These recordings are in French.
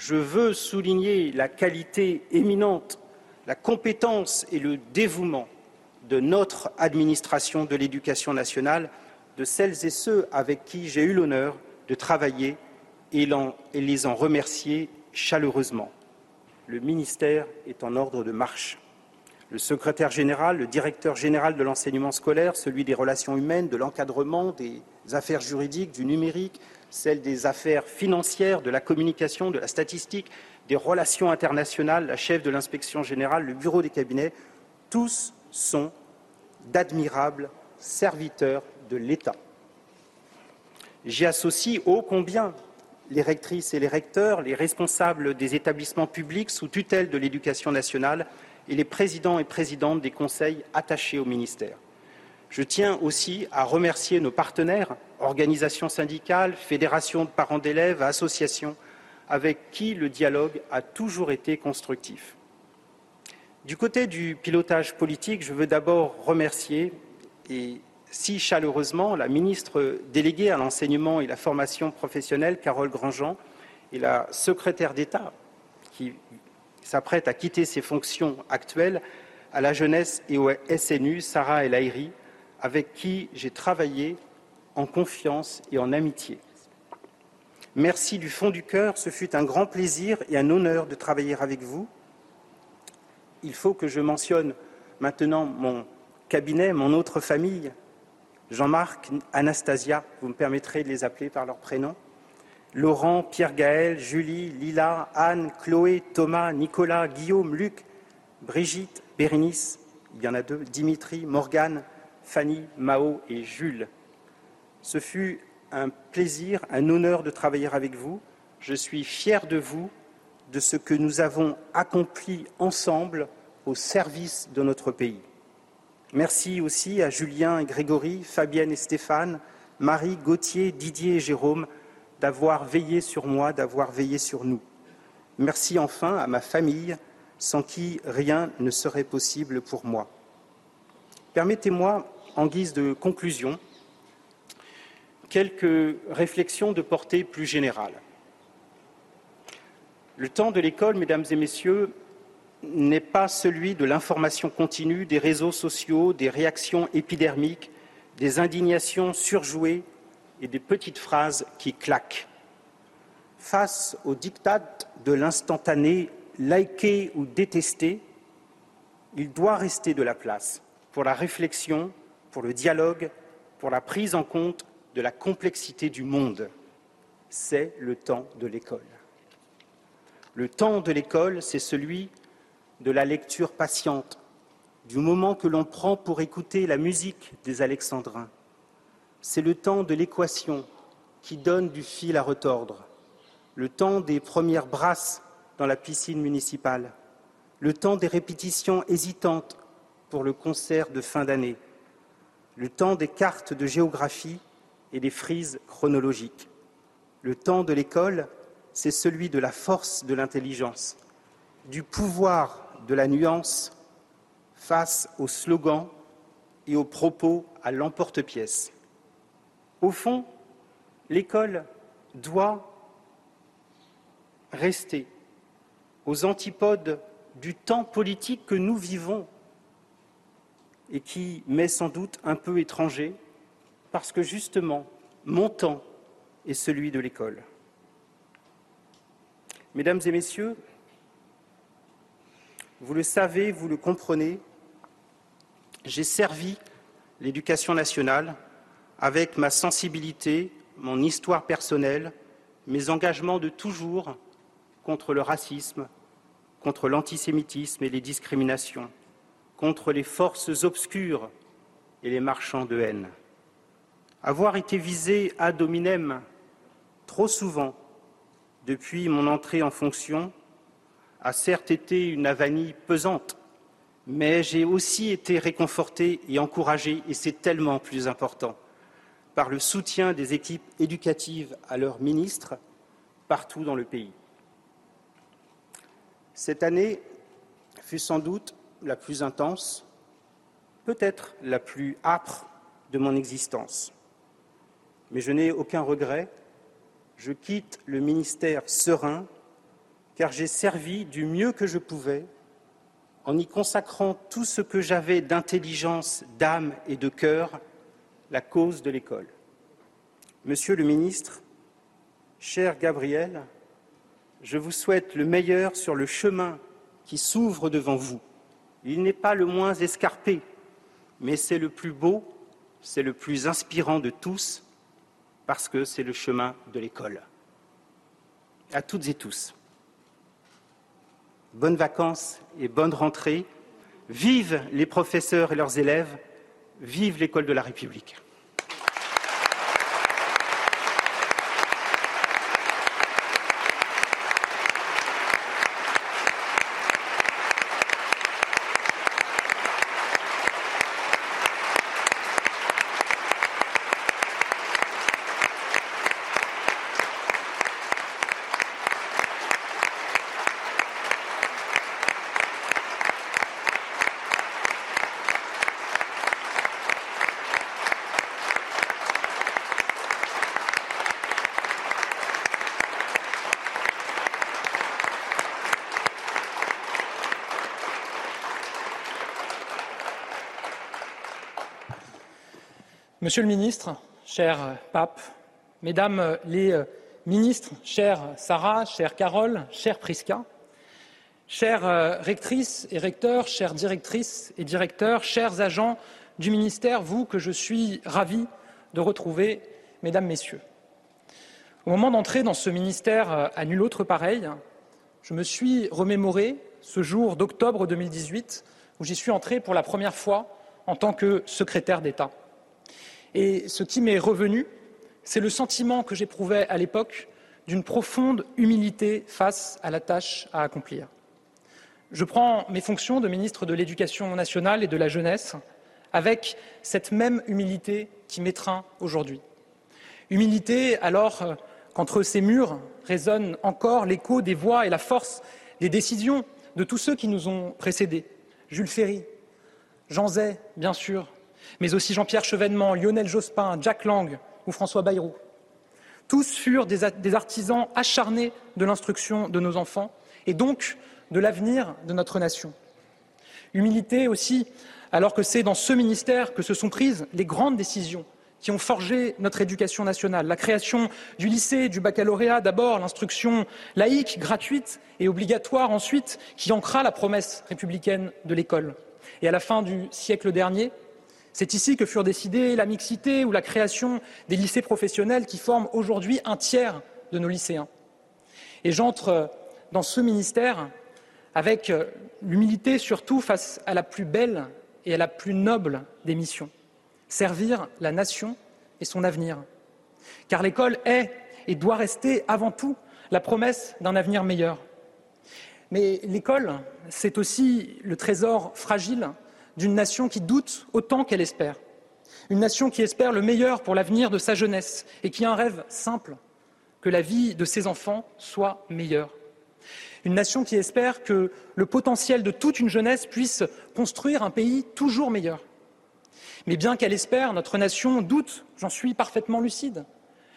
je veux souligner la qualité éminente, la compétence et le dévouement de notre administration de l'éducation nationale, de celles et ceux avec qui j'ai eu l'honneur de travailler et les en remercier chaleureusement. Le ministère est en ordre de marche. Le secrétaire général, le directeur général de l'enseignement scolaire, celui des relations humaines, de l'encadrement, des affaires juridiques, du numérique, celle des affaires financières, de la communication, de la statistique, des relations internationales, la chef de l'inspection générale, le bureau des cabinets, tous sont d'admirables serviteurs de l'État. J'y associe ô combien les rectrices et les recteurs, les responsables des établissements publics sous tutelle de l'éducation nationale et les présidents et présidentes des conseils attachés au ministère. Je tiens aussi à remercier nos partenaires, organisations syndicales, fédérations de parents d'élèves, associations, avec qui le dialogue a toujours été constructif. Du côté du pilotage politique, je veux d'abord remercier et si chaleureusement la ministre déléguée à l'enseignement et la formation professionnelle, Carole Grandjean, et la secrétaire d'État qui s'apprête à quitter ses fonctions actuelles à la jeunesse et au SNU, Sarah El Aïri, avec qui j'ai travaillé en confiance et en amitié. Merci du fond du cœur, ce fut un grand plaisir et un honneur de travailler avec vous. Il faut que je mentionne maintenant mon cabinet, mon autre famille, Jean-Marc, Anastasia, vous me permettrez de les appeler par leur prénom, Laurent, Pierre-Gaël, Julie, Lila, Anne, Chloé, Thomas, Nicolas, Guillaume, Luc, Brigitte, Bérénice, il y en a deux, Dimitri, Morgane, Fanny, Mao et Jules. Ce fut un plaisir, un honneur de travailler avec vous. Je suis fier de vous, de ce que nous avons accompli ensemble au service de notre pays. Merci aussi à Julien et Grégory, Fabienne et Stéphane, Marie, Gauthier, Didier et Jérôme d'avoir veillé sur moi, d'avoir veillé sur nous. Merci enfin à ma famille, sans qui rien ne serait possible pour moi. Permettez-moi, en guise de conclusion, quelques réflexions de portée plus générale. Le temps de l'école, mesdames et messieurs, n'est pas celui de l'information continue, des réseaux sociaux, des réactions épidermiques, des indignations surjouées et des petites phrases qui claquent. Face au diktat de l'instantané, liker ou détester, il doit rester de la place pour la réflexion, pour le dialogue, pour la prise en compte de la complexité du monde. C'est le temps de l'école. Le temps de l'école, c'est celui de la lecture patiente, du moment que l'on prend pour écouter la musique des alexandrins. C'est le temps de l'équation qui donne du fil à retordre, le temps des premières brasses dans la piscine municipale, le temps des répétitions hésitantes pour le concert de fin d'année, le temps des cartes de géographie et des frises chronologiques. Le temps de l'école, c'est celui de la force de l'intelligence, du pouvoir de la nuance face aux slogans et aux propos à l'emporte-pièce. Au fond, l'école doit rester aux antipodes du temps politique que nous vivons et qui m'est sans doute un peu étranger parce que justement, mon temps est celui de l'école. Mesdames et Messieurs, vous le savez, vous le comprenez, j'ai servi l'éducation nationale avec ma sensibilité, mon histoire personnelle, mes engagements de toujours contre le racisme, contre l'antisémitisme et les discriminations, contre les forces obscures et les marchands de haine. Avoir été visé ad hominem trop souvent depuis mon entrée en fonction a certes été une avanie pesante, mais j'ai aussi été réconforté et encouragé, et c'est tellement plus important, par le soutien des équipes éducatives à leurs ministres partout dans le pays. Cette année fut sans doute la plus intense, peut-être la plus âpre de mon existence. Mais je n'ai aucun regret. Je quitte le ministère serein car j'ai servi du mieux que je pouvais en y consacrant tout ce que j'avais d'intelligence, d'âme et de cœur, la cause de l'école. Monsieur le ministre, cher Gabriel, je vous souhaite le meilleur sur le chemin qui s'ouvre devant vous. Il n'est pas le moins escarpé, mais c'est le plus beau, c'est le plus inspirant de tous, parce que c'est le chemin de l'école. À toutes et tous bonnes vacances et bonne rentrée. Vive les professeurs et leurs élèves, vive l'école de la République. Monsieur le ministre, cher Pape, Mesdames les euh, ministres, chère Sarah, chère Carole, chère Prisca, chères euh, rectrices et recteurs, chères directrices et directeurs, chers agents du ministère, vous que je suis ravi de retrouver, Mesdames, Messieurs. Au moment d'entrer dans ce ministère euh, à nul autre pareil, je me suis remémoré ce jour d'octobre 2018 où j'y suis entré pour la première fois en tant que secrétaire d'État. Et ce qui m'est revenu, c'est le sentiment que j'éprouvais à l'époque d'une profonde humilité face à la tâche à accomplir. Je prends mes fonctions de ministre de l'Éducation nationale et de la jeunesse avec cette même humilité qui m'étreint aujourd'hui. Humilité alors qu'entre ces murs résonne encore l'écho des voix et la force des décisions de tous ceux qui nous ont précédés. Jules Ferry, Jean Zay, bien sûr, mais aussi Jean-Pierre Chevènement, Lionel Jospin, Jack Lang ou François Bayrou. Tous furent des artisans acharnés de l'instruction de nos enfants et donc de l'avenir de notre nation. Humilité aussi, alors que c'est dans ce ministère que se sont prises les grandes décisions qui ont forgé notre éducation nationale. La création du lycée, du baccalauréat d'abord, l'instruction laïque, gratuite et obligatoire ensuite, qui ancra la promesse républicaine de l'école. Et à la fin du siècle dernier, c'est ici que furent décidées la mixité ou la création des lycées professionnels qui forment aujourd'hui un tiers de nos lycéens. Et j'entre dans ce ministère avec l'humilité surtout face à la plus belle et à la plus noble des missions, servir la nation et son avenir. Car l'école est et doit rester avant tout la promesse d'un avenir meilleur. Mais l'école, c'est aussi le trésor fragile d'une nation qui doute autant qu'elle espère. Une nation qui espère le meilleur pour l'avenir de sa jeunesse et qui a un rêve simple, que la vie de ses enfants soit meilleure. Une nation qui espère que le potentiel de toute une jeunesse puisse construire un pays toujours meilleur. Mais bien qu'elle espère, notre nation doute, j'en suis parfaitement lucide.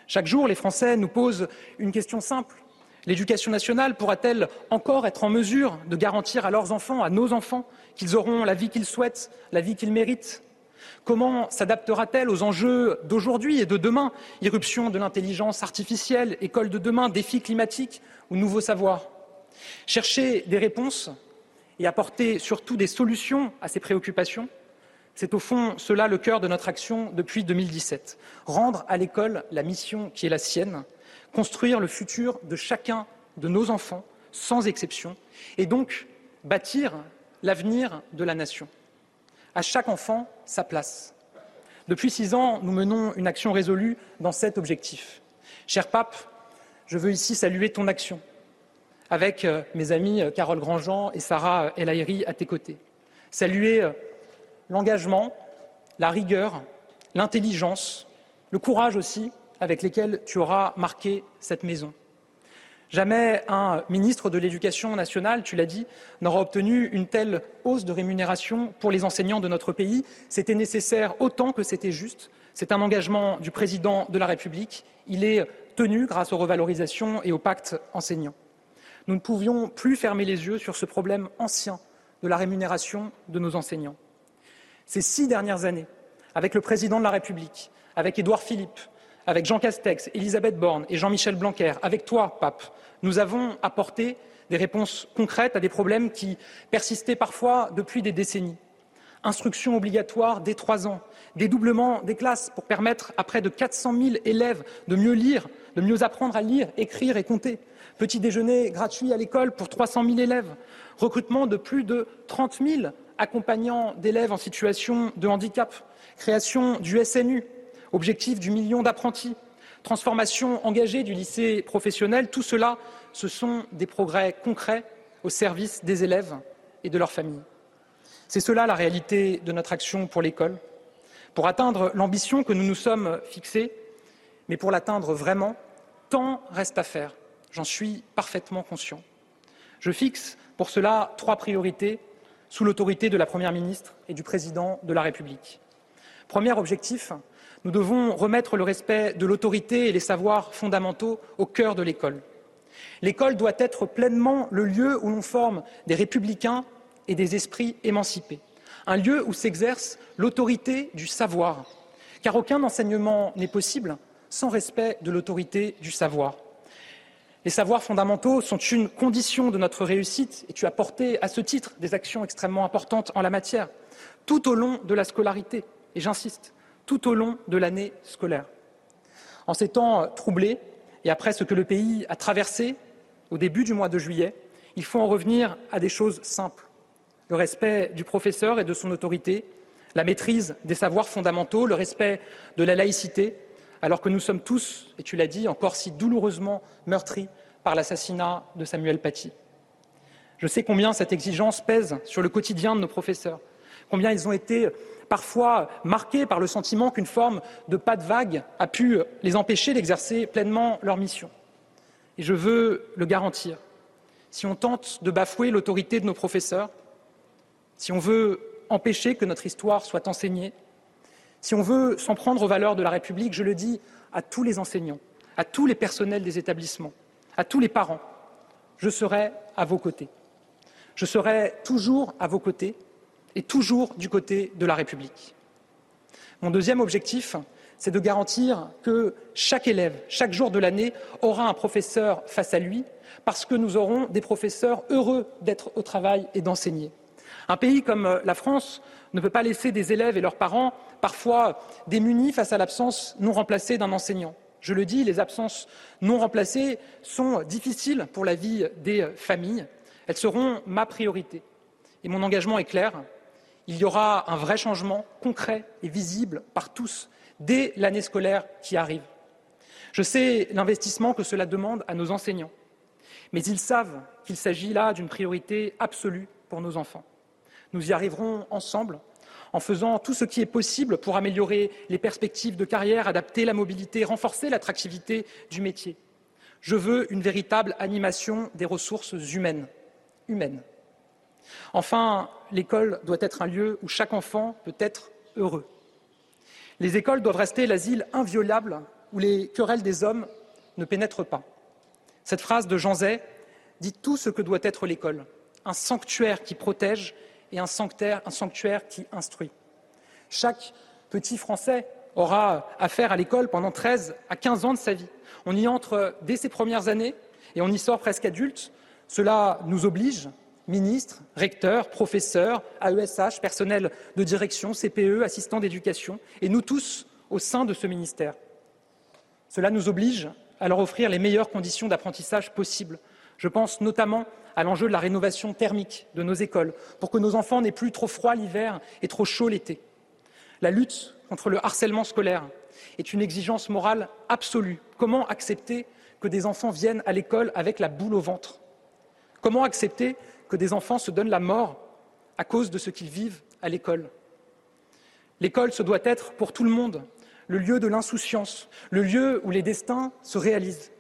Chaque jour, les Français nous posent une question simple. L'éducation nationale pourra-t-elle encore être en mesure de garantir à leurs enfants, à nos enfants, qu'ils auront la vie qu'ils souhaitent, la vie qu'ils méritent. Comment s'adaptera-t-elle aux enjeux d'aujourd'hui et de demain? Irruption de l'intelligence artificielle, école de demain, défis climatiques ou nouveaux savoirs? Chercher des réponses et apporter surtout des solutions à ces préoccupations, c'est au fond cela le cœur de notre action depuis 2017. Rendre à l'école la mission qui est la sienne, construire le futur de chacun de nos enfants, sans exception, et donc bâtir l'avenir de la nation. À chaque enfant, sa place. Depuis six ans, nous menons une action résolue dans cet objectif. Cher Pape, je veux ici saluer ton action, avec euh, mes amis euh, Carole Grandjean et Sarah El Haïry à tes côtés. Saluer euh, l'engagement, la rigueur, l'intelligence, le courage aussi avec lesquels tu auras marqué cette maison. Jamais un ministre de l'Éducation nationale, tu l'as dit, n'aura obtenu une telle hausse de rémunération pour les enseignants de notre pays. C'était nécessaire autant que c'était juste. C'est un engagement du président de la République. Il est tenu grâce aux revalorisations et au pacte enseignant. Nous ne pouvions plus fermer les yeux sur ce problème ancien de la rémunération de nos enseignants. Ces six dernières années, avec le président de la République, avec Édouard Philippe, avec Jean Castex, Elisabeth Borne et Jean-Michel Blanquer, avec toi, Pape, nous avons apporté des réponses concrètes à des problèmes qui persistaient parfois depuis des décennies. Instruction obligatoire dès trois ans, dédoublement des classes pour permettre à près de 400 000 élèves de mieux lire, de mieux apprendre à lire, écrire et compter. Petit déjeuner gratuit à l'école pour 300 000 élèves. Recrutement de plus de 30 000 accompagnants d'élèves en situation de handicap. Création du SNU, objectif du million d'apprentis, transformation engagée du lycée professionnel, tout cela, ce sont des progrès concrets au service des élèves et de leurs familles. C'est cela la réalité de notre action pour l'école, pour atteindre l'ambition que nous nous sommes fixée, mais pour l'atteindre vraiment, tant reste à faire. J'en suis parfaitement conscient. Je fixe pour cela trois priorités sous l'autorité de la Première ministre et du Président de la République. Premier objectif, nous devons remettre le respect de l'autorité et les savoirs fondamentaux au cœur de l'école. L'école doit être pleinement le lieu où l'on forme des républicains et des esprits émancipés, un lieu où s'exerce l'autorité du savoir, car aucun enseignement n'est possible sans respect de l'autorité du savoir. Les savoirs fondamentaux sont une condition de notre réussite et tu as porté à ce titre des actions extrêmement importantes en la matière, tout au long de la scolarité, et j'insiste, tout au long de l'année scolaire. En ces temps troublés et après ce que le pays a traversé au début du mois de juillet, il faut en revenir à des choses simples. Le respect du professeur et de son autorité, la maîtrise des savoirs fondamentaux, le respect de la laïcité, alors que nous sommes tous, et tu l'as dit, encore si douloureusement meurtris par l'assassinat de Samuel Paty. Je sais combien cette exigence pèse sur le quotidien de nos professeurs, combien ils ont été parfois marqués par le sentiment qu'une forme de pas de vague a pu les empêcher d'exercer pleinement leur mission. Et je veux le garantir. Si on tente de bafouer l'autorité de nos professeurs, si on veut empêcher que notre histoire soit enseignée, si on veut s'en prendre aux valeurs de la République, je le dis à tous les enseignants, à tous les personnels des établissements, à tous les parents, je serai à vos côtés. Je serai toujours à vos côtés et toujours du côté de la République. Mon deuxième objectif, c'est de garantir que chaque élève, chaque jour de l'année, aura un professeur face à lui, parce que nous aurons des professeurs heureux d'être au travail et d'enseigner. Un pays comme la France ne peut pas laisser des élèves et leurs parents parfois démunis face à l'absence non remplacée d'un enseignant. Je le dis, les absences non remplacées sont difficiles pour la vie des familles. Elles seront ma priorité. Et mon engagement est clair il y aura un vrai changement concret et visible par tous dès l'année scolaire qui arrive. Je sais l'investissement que cela demande à nos enseignants, mais ils savent qu'il s'agit là d'une priorité absolue pour nos enfants. Nous y arriverons ensemble en faisant tout ce qui est possible pour améliorer les perspectives de carrière, adapter la mobilité, renforcer l'attractivité du métier. Je veux une véritable animation des ressources humaines. Enfin, l'école doit être un lieu où chaque enfant peut être heureux. Les écoles doivent rester l'asile inviolable où les querelles des hommes ne pénètrent pas. Cette phrase de Jean Zay dit tout ce que doit être l'école un sanctuaire qui protège et un sanctuaire, un sanctuaire qui instruit. Chaque petit Français aura affaire à l'école pendant 13 à 15 ans de sa vie. On y entre dès ses premières années et on y sort presque adulte. Cela nous oblige ministres, recteurs, professeurs, AESH, personnel de direction, CPE, assistants d'éducation, et nous tous au sein de ce ministère. Cela nous oblige à leur offrir les meilleures conditions d'apprentissage possibles. Je pense notamment à l'enjeu de la rénovation thermique de nos écoles, pour que nos enfants n'aient plus trop froid l'hiver et trop chaud l'été. La lutte contre le harcèlement scolaire est une exigence morale absolue. Comment accepter que des enfants viennent à l'école avec la boule au ventre? Comment accepter que des enfants se donnent la mort à cause de ce qu'ils vivent à l'école. L'école, ce doit être pour tout le monde le lieu de l'insouciance, le lieu où les destins se réalisent.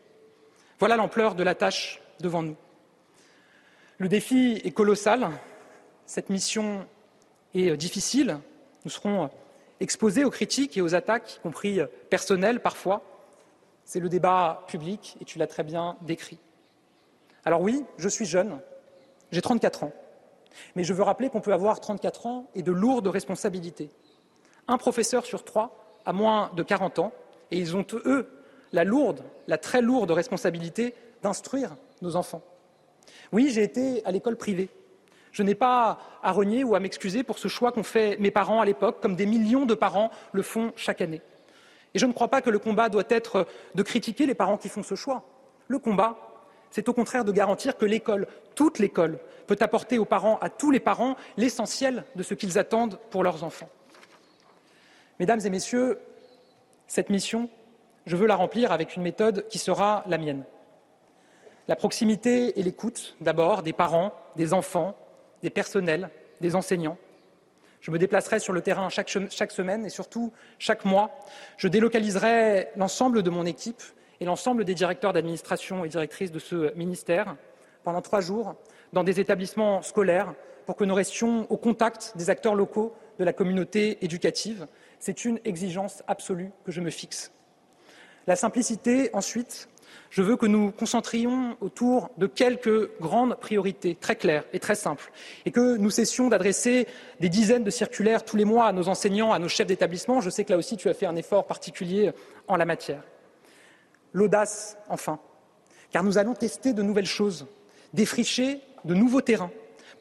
Voilà l'ampleur de la tâche devant nous. Le défi est colossal, cette mission est difficile, nous serons exposés aux critiques et aux attaques, y compris personnelles parfois. C'est le débat public et tu l'as très bien décrit. Alors oui, je suis jeune, j'ai 34 ans, mais je veux rappeler qu'on peut avoir 34 ans et de lourdes responsabilités. Un professeur sur trois a moins de 40 ans et ils ont, eux, la lourde, la très lourde responsabilité d'instruire nos enfants. Oui, j'ai été à l'école privée. Je n'ai pas à renier ou à m'excuser pour ce choix qu'ont fait mes parents à l'époque, comme des millions de parents le font chaque année. Et je ne crois pas que le combat doit être de critiquer les parents qui font ce choix. Le combat, c'est au contraire de garantir que l'école, toute l'école, peut apporter aux parents, à tous les parents, l'essentiel de ce qu'ils attendent pour leurs enfants. Mesdames et messieurs, cette mission, je veux la remplir avec une méthode qui sera la mienne. La proximité et l'écoute, d'abord, des parents, des enfants, des personnels, des enseignants. Je me déplacerai sur le terrain chaque, semaine et surtout chaque mois. Je délocaliserai l'ensemble de mon équipe et l'ensemble des directeurs d'administration et directrices de ce ministère pendant trois jours dans des établissements scolaires pour que nous restions au contact des acteurs locaux de la communauté éducative. C'est une exigence absolue que je me fixe. La simplicité, ensuite, je veux que nous concentrions autour de quelques grandes priorités très claires et très simples et que nous cessions d'adresser des dizaines de circulaires tous les mois à nos enseignants, à nos chefs d'établissement. Je sais que là aussi tu as fait un effort particulier en la matière. L'audace, enfin, car nous allons tester de nouvelles choses, défricher de nouveaux terrains,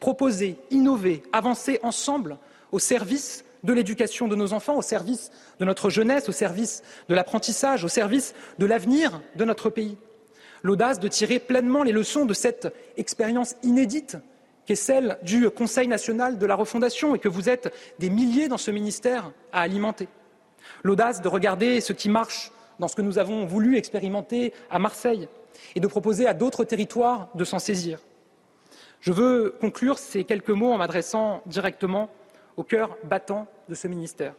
proposer, innover, avancer ensemble au service de l'éducation de nos enfants, au service de notre jeunesse, au service de l'apprentissage, au service de l'avenir de notre pays. L'audace de tirer pleinement les leçons de cette expérience inédite qui est celle du Conseil national de la refondation et que vous êtes des milliers dans ce ministère à alimenter. L'audace de regarder ce qui marche dans ce que nous avons voulu expérimenter à Marseille et de proposer à d'autres territoires de s'en saisir. Je veux conclure ces quelques mots en m'adressant directement au cœur battant de ce ministère.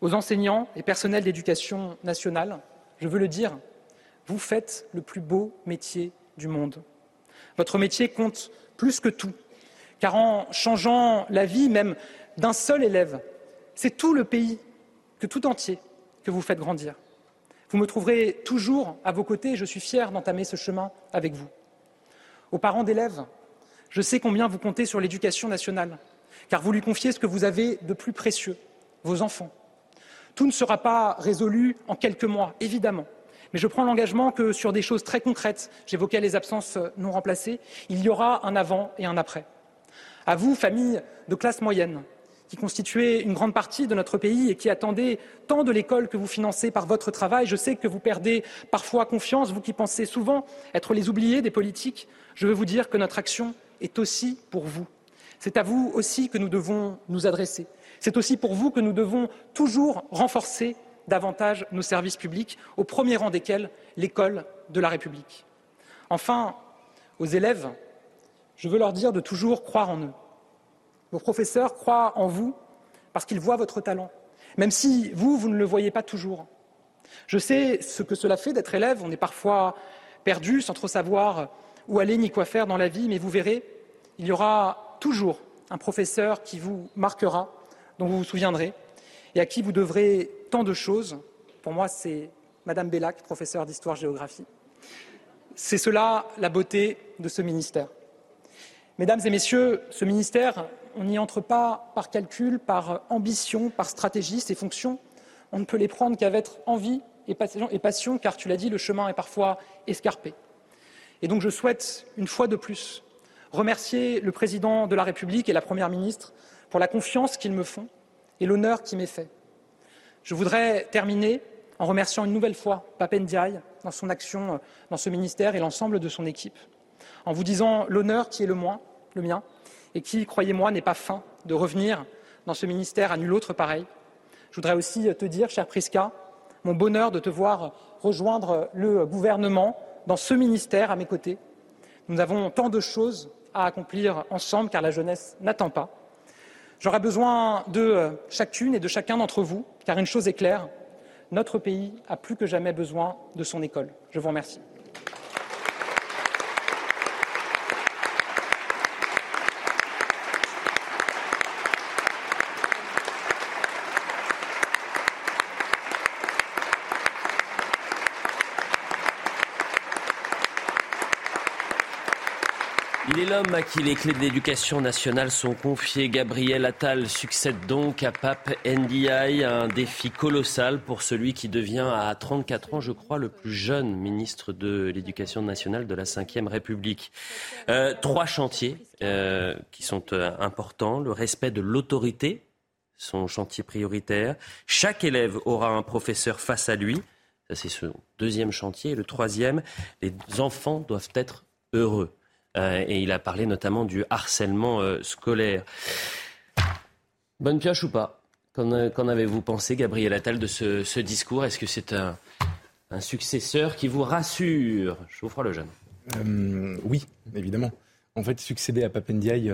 Aux enseignants et personnels d'éducation nationale, je veux le dire, vous faites le plus beau métier du monde. Votre métier compte plus que tout, car en changeant la vie même d'un seul élève, c'est tout le pays, que tout entier, que vous faites grandir. Vous me trouverez toujours à vos côtés et je suis fier d'entamer ce chemin avec vous. Aux parents d'élèves, je sais combien vous comptez sur l'éducation nationale car vous lui confiez ce que vous avez de plus précieux, vos enfants. Tout ne sera pas résolu en quelques mois, évidemment, mais je prends l'engagement que sur des choses très concrètes, j'évoquais les absences non remplacées, il y aura un avant et un après. À vous, famille de classe moyenne, qui constituez une grande partie de notre pays et qui attendez tant de l'école que vous financez par votre travail. Je sais que vous perdez parfois confiance, vous qui pensez souvent être les oubliés des politiques. Je veux vous dire que notre action est aussi pour vous. C'est à vous aussi que nous devons nous adresser. C'est aussi pour vous que nous devons toujours renforcer davantage nos services publics, au premier rang desquels l'école de la République. Enfin, aux élèves, je veux leur dire de toujours croire en eux. Vos professeurs croient en vous parce qu'ils voient votre talent, même si vous, vous ne le voyez pas toujours. Je sais ce que cela fait d'être élève, on est parfois perdu sans trop savoir où aller ni quoi faire dans la vie, mais vous verrez, il y aura toujours un professeur qui vous marquera, dont vous vous souviendrez, et à qui vous devrez tant de choses. Pour moi, c'est Madame Bellac, professeure d'histoire-géographie. C'est cela la beauté de ce ministère. Mesdames et messieurs, ce ministère, on n'y entre pas par calcul, par ambition, par stratégie. Ces fonctions, on ne peut les prendre qu'avec envie et passion, car tu l'as dit, le chemin est parfois escarpé. Et donc je souhaite, une fois de plus, remercier le président de la République et la première ministre pour la confiance qu'ils me font et l'honneur qui m'est fait. Je voudrais terminer en remerciant une nouvelle fois Papen Ndiaye dans son action euh, dans ce ministère et l'ensemble de son équipe, en vous disant l'honneur qui est le, moins, le mien et qui, croyez-moi, n'est pas fin de revenir dans ce ministère à nul autre pareil. Je voudrais aussi te dire, cher Priska, mon bonheur de te voir rejoindre le gouvernement dans ce ministère à mes côtés. Nous avons tant de choses à accomplir ensemble, car la jeunesse n'attend pas. J'aurai besoin de chacune et de chacun d'entre vous, car une chose est claire, notre pays a plus que jamais besoin de son école. Je vous remercie. À qui les clés de l'éducation nationale sont confiées. Gabriel Attal succède donc à Pape Ndiaye, un défi colossal pour celui qui devient à 34 ans, je crois, le plus jeune ministre de l'éducation nationale de la Ve République. Euh, trois chantiers euh, qui sont euh, importants. Le respect de l'autorité, son chantier prioritaire. Chaque élève aura un professeur face à lui. Ça, c'est ce deuxième chantier. Et le troisième, les enfants doivent être heureux. Euh, et il a parlé notamment du harcèlement euh, scolaire. Bonne pioche ou pas? Qu'en euh, avez-vous pensé, Gabriel Attal, de ce, discours? Est-ce que c'est un, successeur qui vous rassure? Je vous le jeune. oui, évidemment. En fait, succéder à Papendiaï,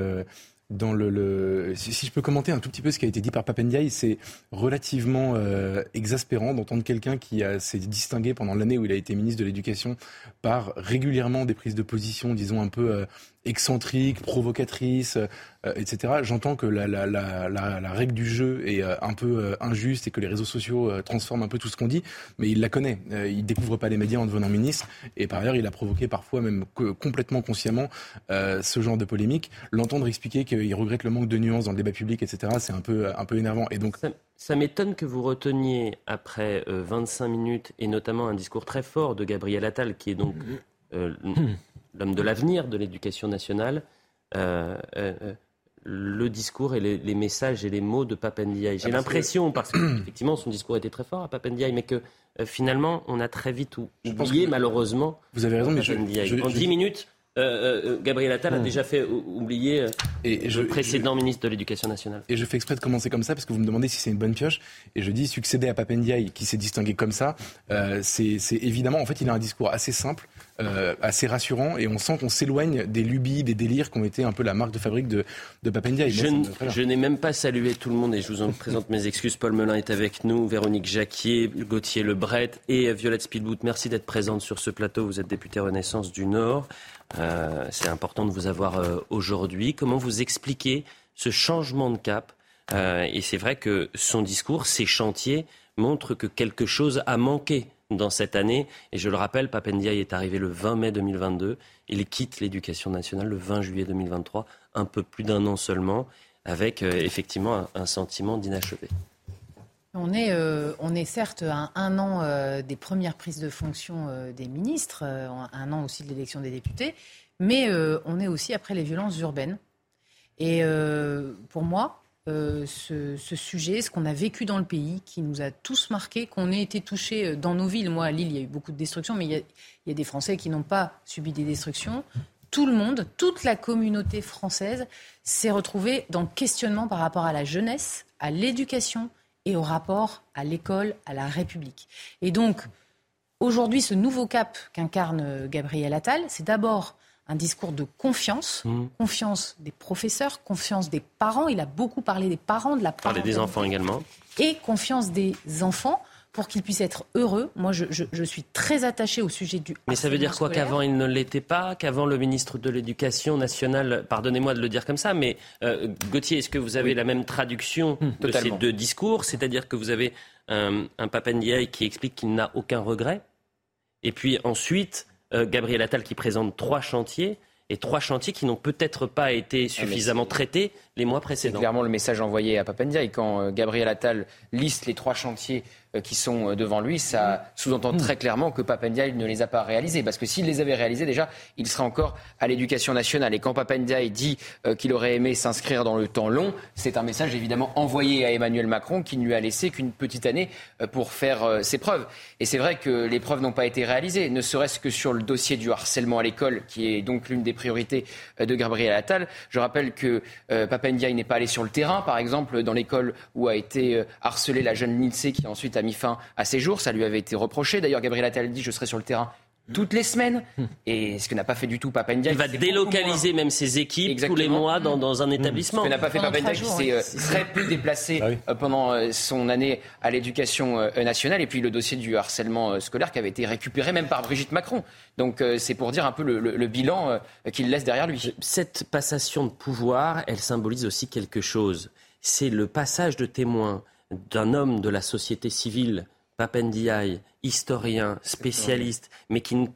dans le, Si, je peux commenter un tout petit peu ce qui a été dit par Papendiaï, c'est relativement euh, exaspérant d'entendre quelqu'un qui s'est distingué pendant l'année où il a été ministre de l'Éducation par régulièrement des prises de position, disons un peu euh, excentrique, provocatrice, euh, etc. J'entends que la, la, la, la, règle du jeu est euh, un peu euh, injuste et que les réseaux sociaux transforment un peu tout ce qu'on dit, mais il la connaît. il découvre pas les médias en devenant ministre, et par ailleurs, il a provoqué parfois, même complètement consciemment, ce genre de polémique. L'entendre expliquer qu'il regrette le manque de nuances dans le débat public, etc., c'est un peu, un peu énervant. Et donc, ça, m'étonne que vous reteniez, après 25 minutes, et notamment un discours très fort de Gabriel Attal, qui est donc l'homme de l'avenir de l'éducation nationale, euh, euh, euh, le discours et les, messages et les mots de Papendiaï. J'ai l'impression, parce qu'effectivement son discours était très fort à Papendiaï, mais que finalement on a très vite oublié, malheureusement. Vous avez raison, mais en 10 minutes, Gabriel Attal a hmm. déjà fait oublier et le précédent ministre de l'Éducation nationale. Et je fais exprès de commencer comme ça parce que vous me demandez si c'est une bonne pioche. Et je dis succéder à Papendiaï qui s'est distingué comme ça, c'est évidemment, en fait, il a un discours assez simple, euh, assez rassurant et on sent qu'on s'éloigne des lubies, des délires qui ont été un peu la marque de fabrique de, de Papendia. Je, n'ai même pas salué tout le monde et je vous en présente mes excuses. Paul Melun est avec nous, Véronique Jacquier, Gauthier Lebret et Violette Spielbout. Merci d'être présente sur ce plateau. Vous êtes député Renaissance du Nord. Euh, c'est important de vous avoir euh, aujourd'hui. Comment vous expliquez ce changement de cap? Et c'est vrai que son discours, ses chantiers montrent que quelque chose a manqué dans cette année. Et je le rappelle, Papendiaï est arrivé le 20 mai 2022. Il quitte l'éducation nationale le 20 juillet 2023, un peu plus d'un an seulement, avec euh, effectivement un, sentiment d'inachevé. On est, euh, on est certes à un an euh, des premières prises de fonction des ministres, un an aussi de l'élection des députés, mais on est aussi après les violences urbaines. Et pour moi, euh, ce, sujet, ce qu'on a vécu dans le pays, qui nous a tous marqués, qu'on ait été touchés euh, dans nos villes. Moi, à Lille, il y a eu beaucoup de destructions, mais il y a, des Français qui n'ont pas subi des destructions. Tout le monde, toute la communauté française s'est retrouvée dans le questionnement par rapport à la jeunesse, à l'éducation et au rapport à l'école, à la République. Et donc, aujourd'hui, ce nouveau cap qu'incarne euh, Gabriel Attal, c'est d'abord un discours de confiance, mmh. confiance des professeurs, confiance des parents. Il a beaucoup parlé des parents, de la Parler des enfants également. Et confiance des enfants pour qu'ils puissent être heureux. Moi, je, suis très attachée au sujet du. Mais ça veut dire quoi Qu'avant, il ne l'était pas Qu'avant, le ministre de l'Éducation nationale, pardonnez-moi de le dire comme ça, mais euh, Gauthier, est-ce que vous avez la même traduction mmh, de ces deux discours? C'est-à-dire que vous avez un, un Papendiaï qui explique qu'il n'a aucun regret, et puis ensuite euh, Gabriel Attal qui présente trois chantiers et trois chantiers qui n'ont peut-être pas été ah, suffisamment traités les mois précédents. C'est clairement le message envoyé à Papendia. Et quand euh, Gabriel Attal liste les trois chantiers euh, qui sont euh, devant lui, ça sous-entend très clairement que Papendiaï ne les a pas réalisés. Parce que s'il les avait réalisés, déjà, il serait encore à l'éducation nationale. Et quand Papendiaï dit euh, qu'il aurait aimé s'inscrire dans le temps long, c'est un message évidemment envoyé à Emmanuel Macron qui ne lui a laissé qu'une petite année pour faire ses preuves. Et c'est vrai que les preuves n'ont pas été réalisées, ne serait-ce que sur le dossier du harcèlement à l'école, qui est donc l'une des priorités de Gabriel Attal. Je rappelle que Papendiaï n'est pas allé sur le terrain, par exemple, dans l'école où a été harcelée la jeune Lindsay qui ensuite a mis fin à ses jours. Ça lui avait été reproché. D'ailleurs, Gabriel Attal dit je serai sur le terrain toutes les semaines. Et ce que n'a pas fait du tout Papendia. Il va délocaliser même ses équipes tous les mois dans, un mmh. établissement. Ce que n'a pas fait Papendia, qui s'est euh, très peu déplacé ah euh, pendant euh, son année à l'éducation nationale. Et puis le dossier du harcèlement scolaire qui avait été récupéré même par Brigitte Macron. Donc c'est pour dire un peu le bilan qu'il laisse derrière lui. Cette passation de pouvoir, elle symbolise aussi quelque chose. C'est le passage de témoin d'un homme de la société civile, Papendiaï, historien, spécialiste, mais qui,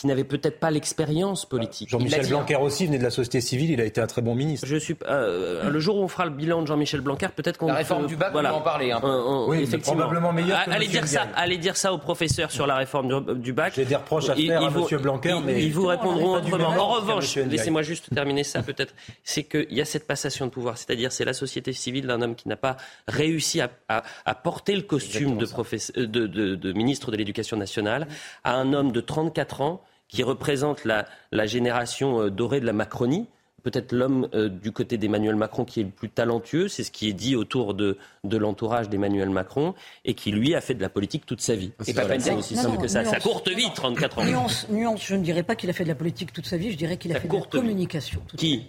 qui n'avait peut-être pas l'expérience politique. Jean-Michel Blanquer aussi venait de la société civile, il a été un très bon ministre. Je suis, euh, le jour où on fera le bilan de Jean-Michel Blanquer, peut-être qu'on... La réforme du bac, voilà. on va en parler. Hein. oui, effectivement. probablement meilleur que allez dire ça, Allez dire ça aux professeurs sur la réforme du, bac. J'ai des reproches à faire à M. Blanquer, mais... Ils vous répondront autrement. En revanche, laissez-moi juste terminer ça peut-être, c'est qu'il y a cette passation de pouvoir, c'est-à-dire c'est la société civile d'un homme qui n'a pas réussi à, porter le costume de, de, de, de ministre de l'Éducation nationale à un homme de 34 ans qui représente la, la génération euh, dorée de la Macronie peut-être l'homme euh, du côté d'Emmanuel Macron qui est le plus talentueux, c'est ce qui est dit autour de, de l'entourage d'Emmanuel Macron, et qui lui a fait de la politique toute sa vie. Et pas c'est aussi simple que ça. ça courte vite, 34 ans. Nuance, nuance, je ne dirais pas qu'il a fait de la politique toute sa vie, je dirais qu'il a fait de la communication. Toute qui?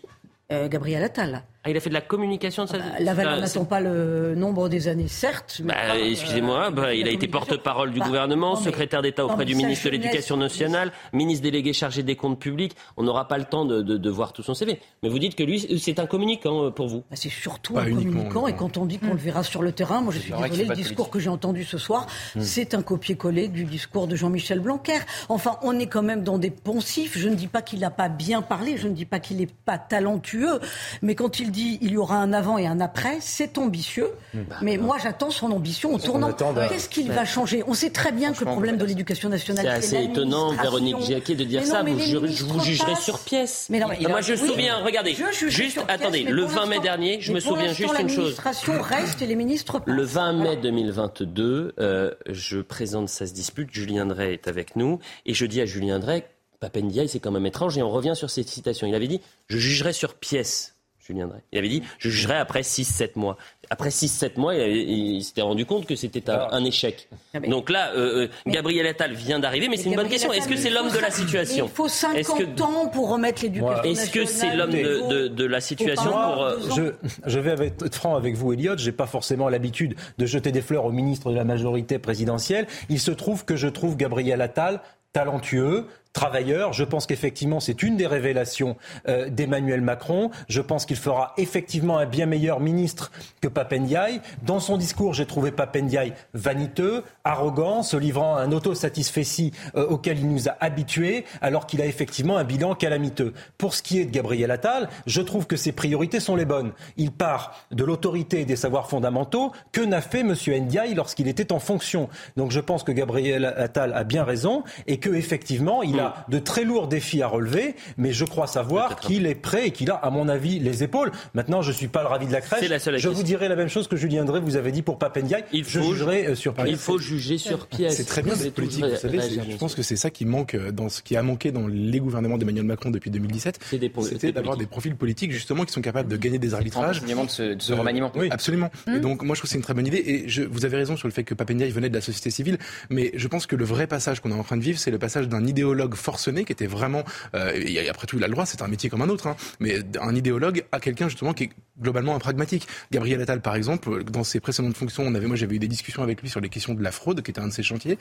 euh, Gabriel Attal. Ah, il a fait de la communication de sa... Bah, la valeur n'attend pas le nombre des années, certes. Bah, excusez-moi, euh, bah, il a été porte-parole du bah, gouvernement, secrétaire d'État auprès du ministre de l'Éducation nationale, ministre délégué chargé des comptes publics. On n'aura pas le temps de, de, de, voir tout son CV. Mais vous dites que lui, c'est un communicant euh, pour vous. c'est surtout un communicant. Et quand on dit qu'on le verra sur le terrain, moi je suis désolé, le discours que j'ai entendu ce soir, hmm. c'est un copier-coller du discours de Jean-Michel Blanquer. Enfin, on est quand même dans des poncifs. Je ne dis pas qu'il n'a pas bien parlé, je ne dis pas qu'il n'est pas talentueux, mais quand il dit il y aura un avant et un après, c'est ambitieux. Bah, mais moi, j'attends son ambition au tournant. Qu'est-ce qu'il va changer? On sait très bien que le problème de l'éducation nationale. C'est assez étonnant, Véronique Jacquet, de dire ça. je, vous jugerai sur pièce. Mais non, moi, je me souviens, regardez, juste, attendez, le 20 mai dernier, je me souviens juste une chose. reste et les ministres Le 20 mai 2022, euh, je présente Ça se dispute. Julien Drey est avec nous. Et je dis à Julien Drey, Papendiaï, c'est quand même étrange. Et on revient sur cette citation. Il avait dit Je jugerai sur pièce Julien Drey. Il avait dit je jugerai après 6-7 mois. Après 6-7 mois, il, s'était rendu compte que c'était un, échec. Ah, Donc là, euh, euh, Gabriel Attal vient d'arriver, mais c'est une bonne question. Est-ce que c'est l'homme de la situation Il faut 50 ans pour remettre l'éducation Est-ce que c'est l'homme de, la situation pour... Euh, je, je, vais être franc avec vous, Elliot. J'ai pas forcément l'habitude de jeter des fleurs au ministre de la majorité présidentielle. Il se trouve que je trouve Gabriel Attal talentueux, travailleur. Je pense qu'effectivement, c'est une des révélations euh, d'Emmanuel Macron. Je pense qu'il fera effectivement un bien meilleur ministre que Papendiaï. Dans son discours, j'ai trouvé Papendiaï vaniteux, arrogant, se livrant à un autosatisfecit euh, auquel il nous a habitués, alors qu'il a effectivement un bilan calamiteux. Pour ce qui est de Gabriel Attal, je trouve que ses priorités sont les bonnes. Il part de l'autorité et des savoirs fondamentaux. Que n'a fait M. Ndiaye lorsqu'il était en fonction? Donc je pense que Gabriel Attal a bien raison et que effectivement, il de très lourds défis à relever, mais je crois savoir qu'il est prêt et qu'il a, à mon avis, les épaules. Maintenant, je ne suis pas le ravi de la crèche. je vous dirai la même chose que Julien Drey vous avez dit pour Papendiaï. Il faut, je jugerai euh, sur Il faut juger sur pièce. C'est très bien cette politique. Vous savez, je pense que c'est ça qui manque euh, dans ce qui a manqué dans les gouvernements d'Emmanuel Macron depuis 2017. C'était d'avoir des profils politiques justement qui sont capables de gagner des arbitrages. de ce, de ce remaniement. Oui, absolument. Et hum. donc moi je trouve que c'est une très bonne idée. Et je, vous avez raison sur le fait que Papendiaï venait de la société civile, mais je pense que le vrai passage qu'on est en train de vivre, c'est le passage d'un idéologue forcené qui était vraiment, euh, et après tout, il a le droit, c'est un métier comme un autre, hein, mais un idéologue à quelqu'un justement qui est globalement un pragmatique. Gabriel Attal, par exemple, dans ses précédentes fonctions, on avait, moi j'avais eu des discussions avec lui sur les questions de la fraude, qui était un de ses chantiers,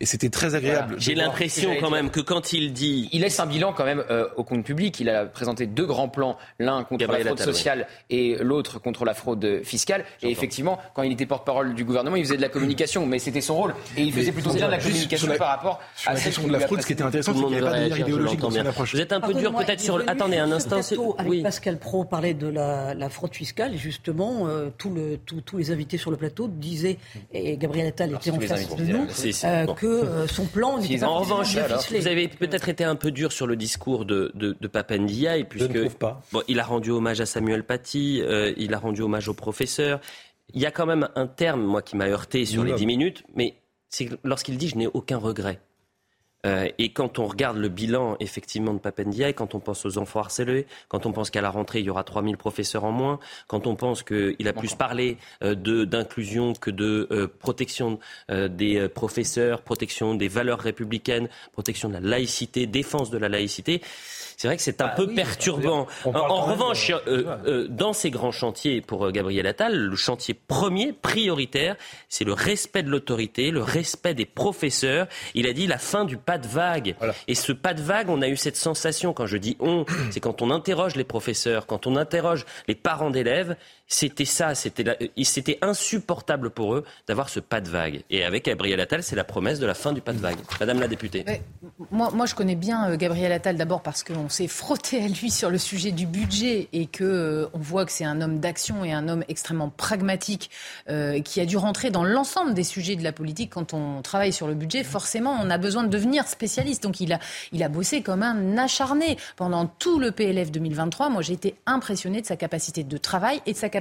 et c'était très agréable. J'ai l'impression quand même que quand il dit... Il laisse un bilan quand même euh, au compte public. Il a présenté deux grands plans, l'un contre la fraude sociale et l'autre contre la fraude fiscale. Et effectivement, quand il était porte-parole du gouvernement, il faisait de la communication, mais c'était son rôle. Et il faisait plutôt bien de la communication par rapport à la question de la fraude. Ce qui était intéressant, avait pas idéologique dans son approche. Vous êtes un peu dur peut-être sur... Attendez un instant. Avec Pascal Pro parlait de la fraude fiscale, justement, euh, tous les invités sur le plateau disaient, et Gabriel Attal était en face de nous, euh, que euh, son plan n'était pas En revanche, vous avez peut-être été un peu dur sur le discours de, de, de Papendiaï, puisque pas. Bon, il a rendu hommage à Samuel Paty, il a rendu hommage au professeur. Il y a quand même un terme, moi, qui m'a heurté sur les dix minutes, mais c'est lorsqu'il dit « je n'ai aucun regret ». Euh, et quand on regarde le bilan effectivement de Papendiaï, quand on pense aux enfants harcelés, quand on pense qu'à la rentrée il y aura 3000 professeurs en moins, quand on pense qu'il a plus parlé euh, d'inclusion que de euh, protection des professeurs, protection des valeurs républicaines, protection de la laïcité, défense de la laïcité, C'est vrai que c'est un bah peu perturbant. En, revanche, euh, euh, dans ces grands chantiers pour euh, Gabriel Attal, le chantier premier, prioritaire, c'est le respect de l'autorité, le respect des professeurs. Il a dit la fin du pas de vague. Et ce pas de vague, on a eu cette sensation, quand je dis on, c'est quand on interroge les professeurs, quand on interroge les parents d'élèves, c'était ça, c'était insupportable pour eux d'avoir ce pas de vague. Et avec Gabriel Attal, c'est la promesse de la fin du pas de vague. Madame la députée. moi, moi, je connais bien Gabriel Attal d'abord parce qu'on s'est frotté à lui sur le sujet du budget et que euh, on voit que c'est un homme d'action et un homme extrêmement pragmatique euh, qui a dû rentrer dans l'ensemble des sujets de la politique. Quand on travaille sur le budget, forcément, on a besoin de devenir spécialiste. Donc, il a, il a bossé comme un acharné pendant tout le PLF 2023. Moi, j'ai été impressionné de sa capacité de travail et de sa capacité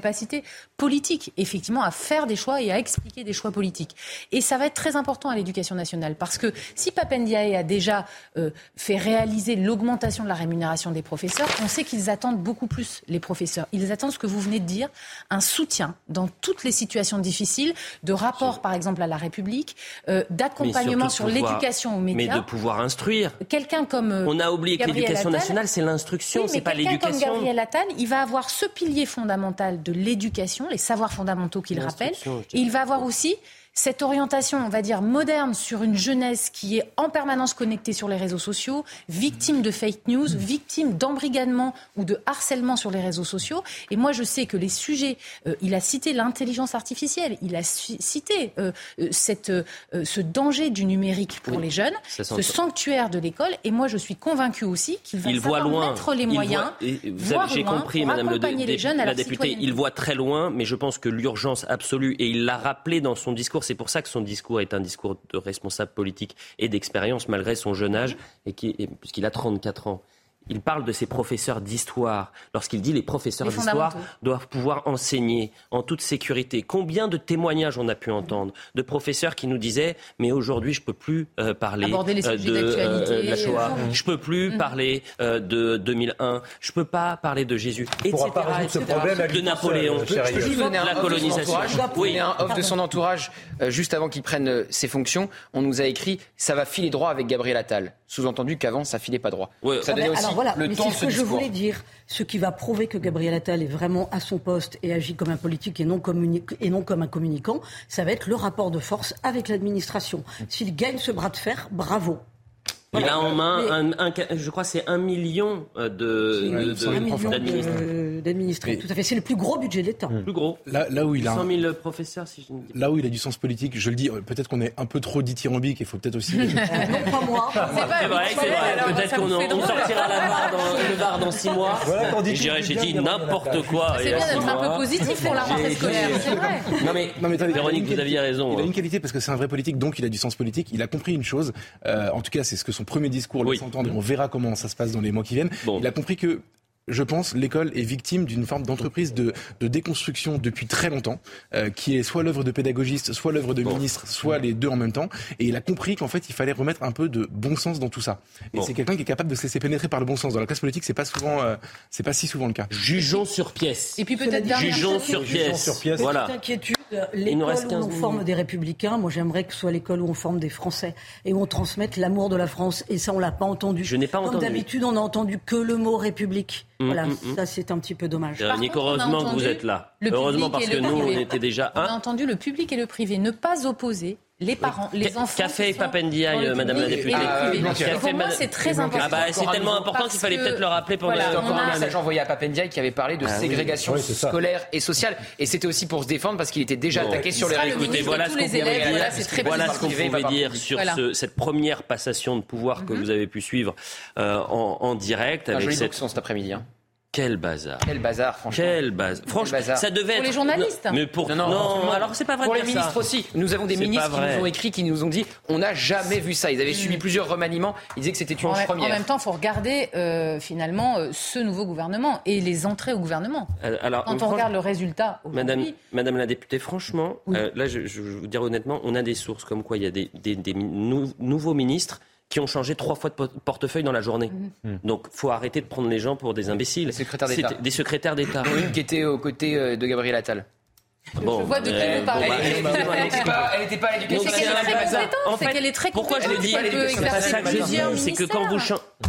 politique, effectivement, à faire des choix et à expliquer des choix politiques. Et ça va être très important à l'éducation nationale parce que si Papendiaï a déjà euh, fait réaliser l'augmentation de la rémunération des professeurs, on sait qu'ils attendent beaucoup plus, les professeurs. Ils attendent ce que vous venez de dire, un soutien dans toutes les situations difficiles, de rapport, par exemple, à la République, euh, d'accompagnement sur l'éducation aux médias. Mais de pouvoir instruire. Quelqu'un comme. Euh, on a oublié que l'éducation nationale, c'est l'instruction, c'est pas l'éducation. Quelqu'un comme Gabriel Attal, il va avoir ce pilier fondamental de l'éducation, les savoirs fondamentaux qu'il rappelle. Et il va avoir aussi cette orientation, on va dire, moderne sur une jeunesse qui est en permanence connectée sur les réseaux sociaux, victime de fake news, victime d'embrigadement ou de harcèlement sur les réseaux sociaux. Et moi, je sais que les sujets, euh, il a cité l'intelligence artificielle, il a cité euh, euh, cette, ce danger du numérique pour les jeunes, ce sanctuaire de l'école. Et moi, je suis convaincue aussi qu'il va il voit loin. mettre les moyens. j'ai compris, Madame le, la députée, il voit très loin, mais je pense que l'urgence absolue, et il l'a rappelé dans son discours, c'est pour ça que son discours est un discours de responsable politique et d'expérience malgré son jeune âge, et puisqu'il a 34 ans il parle de ses professeurs d'histoire. Lorsqu'il dit les professeurs d'histoire doivent pouvoir enseigner en toute sécurité. Combien de témoignages on a pu entendre de professeurs qui nous disaient mais aujourd'hui je peux plus euh, parler euh, de euh, la Shoah, je peux plus mm. parler de 2001, je peux pas parler de Jésus, etc., de Napoléon, de la colonisation. Oui, un off de son entourage juste avant qu'il prenne ses fonctions. On nous a écrit ça va filer droit avec Gabriel Attal. Sous-entendu qu'avant ça filait pas droit. Ça donnait aussi voilà, mais c'est ce que je voulais dire. Ce qui va prouver que Gabriel Attal est vraiment à son poste et agit comme un politique et non, et non comme un communicant, ça va être le rapport de force avec l'administration. S'il gagne ce bras de fer, bravo. Il a en main, un, je crois, c'est un million euh, de, d'administrés. Tout à fait. C'est le plus gros budget de l'État. Le plus gros. Là, là où il a 100 000 professeurs, si je ne dis pas. Là où il a du sens politique, je le dis, euh, peut-être qu'on est un peu trop dithyrambique. Il faut peut-être aussi. non, pas moi. C'est vrai, c'est vrai. Peut-être qu'on sortira la barre dans, le bar dans six mois. Voilà, j'ai dit n'importe quoi. C'est bien d'être un peu positif pour la rentrée scolaire. C'est vrai. Non mais, non mais Véronique, vous aviez raison. Il a une qualité parce que c'est un vrai politique, donc il a du sens politique. Il a compris une chose. Euh, en tout cas, c'est ce que son premier discours laisse entendre. On verra comment ça se passe dans les mois qui viennent. Il a compris que je pense, l'école est victime d'une forme d'entreprise de, déconstruction depuis très longtemps, euh, qui est soit l'œuvre de pédagogistes, soit l'œuvre de ministres, soit les deux en même temps. Et il a compris qu'en fait, il fallait remettre un peu de bon sens dans tout ça. Et c'est quelqu'un qui est capable de se laisser pénétrer par le bon sens. Dans la classe politique, c'est pas souvent, euh, c'est pas si souvent le cas. Jugeons sur pièce. Et puis peut-être jugeons sur pièce. sur pièce. Voilà. inquiétude. L'école où on forme des républicains, moi j'aimerais que ce soit l'école où on forme des Français et où on transmette l'amour de la France. Et ça, on l'a pas entendu. Je n'ai pas Comme entendu. d'habitude, on a entendu que le mot République. Mm, voilà, mm, mm. ça c'est un petit peu dommage. Nico, heureusement que vous êtes là. Heureusement parce que nous, on était déjà. On a entendu le public et le privé ne pas opposer les parents, les enfants. Qu'a fait Papendiaï, Madame la députée ah, Pour moi, c'est très important. Ah bah, c'est tellement important qu'il fallait peut-être le rappeler pendant voilà, encore un message envoyé à Papendiaï qui avait parlé de ah ségrégation scolaire et sociale. Et c'était aussi pour se défendre parce qu'il était déjà attaqué sur les réseaux. Écoutez, voilà ce qu'on pouvait, voilà ce qu'on pouvait dire sur cette première passation de pouvoir que mhm. vous avez pu suivre euh, en direct. avec cette... cet après-midi. Quel bazar. Quel bazar, franchement. Quel bazar. Franchement, ça devait pour les journalistes. Mais pour non, non, alors c'est pas vrai. Pour les ministres aussi. Nous avons des ministres qui nous ont écrit, qui nous ont dit, on n'a jamais vu ça. Ils avaient subi plusieurs remaniements. Ils disaient que c'était une première. En même temps, il faut regarder euh, finalement euh, ce nouveau gouvernement et les entrées au gouvernement. Euh, alors, quand on regarde le résultat. Madame, Madame la députée, franchement, là, je, je, vais vous dire honnêtement, on a des sources comme quoi il y a des, des, des nouveaux ministres qui ont changé trois fois de portefeuille dans la journée. Donc, mhm. Donc, faut arrêter de prendre les gens pour des imbéciles. Des secrétaires d'État. Des secrétaires d'État. Une qui était aux côtés euh, de Gabriel Attal. Bon, je vois de qui vous parlez. elle n'était pas à l'éducation nationale. En fait, qu'elle est très Pourquoi je le dis C'est que quand vous